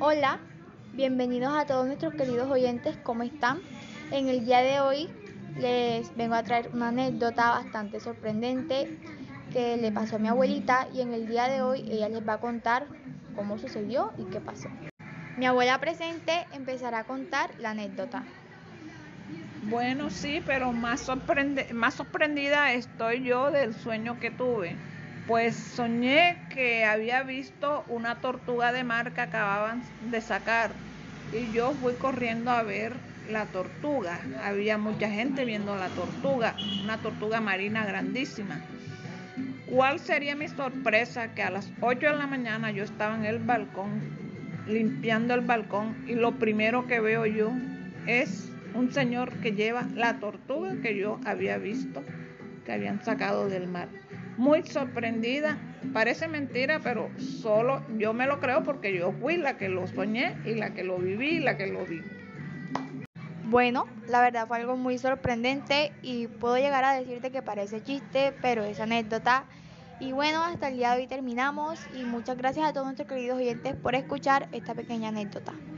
Hola, bienvenidos a todos nuestros queridos oyentes, ¿cómo están? En el día de hoy les vengo a traer una anécdota bastante sorprendente que le pasó a mi abuelita y en el día de hoy ella les va a contar cómo sucedió y qué pasó. Mi abuela presente empezará a contar la anécdota. Bueno, sí, pero más, sorprende más sorprendida estoy yo del sueño que tuve. Pues soñé que había visto una tortuga de mar que acababan de sacar y yo fui corriendo a ver la tortuga. Había mucha gente viendo la tortuga, una tortuga marina grandísima. ¿Cuál sería mi sorpresa? Que a las 8 de la mañana yo estaba en el balcón, limpiando el balcón, y lo primero que veo yo es un señor que lleva la tortuga que yo había visto, que habían sacado del mar muy sorprendida. Parece mentira, pero solo yo me lo creo porque yo fui la que lo soñé y la que lo viví y la que lo vi. Bueno, la verdad fue algo muy sorprendente y puedo llegar a decirte que parece chiste, pero es anécdota. Y bueno, hasta el día de hoy terminamos y muchas gracias a todos nuestros queridos oyentes por escuchar esta pequeña anécdota.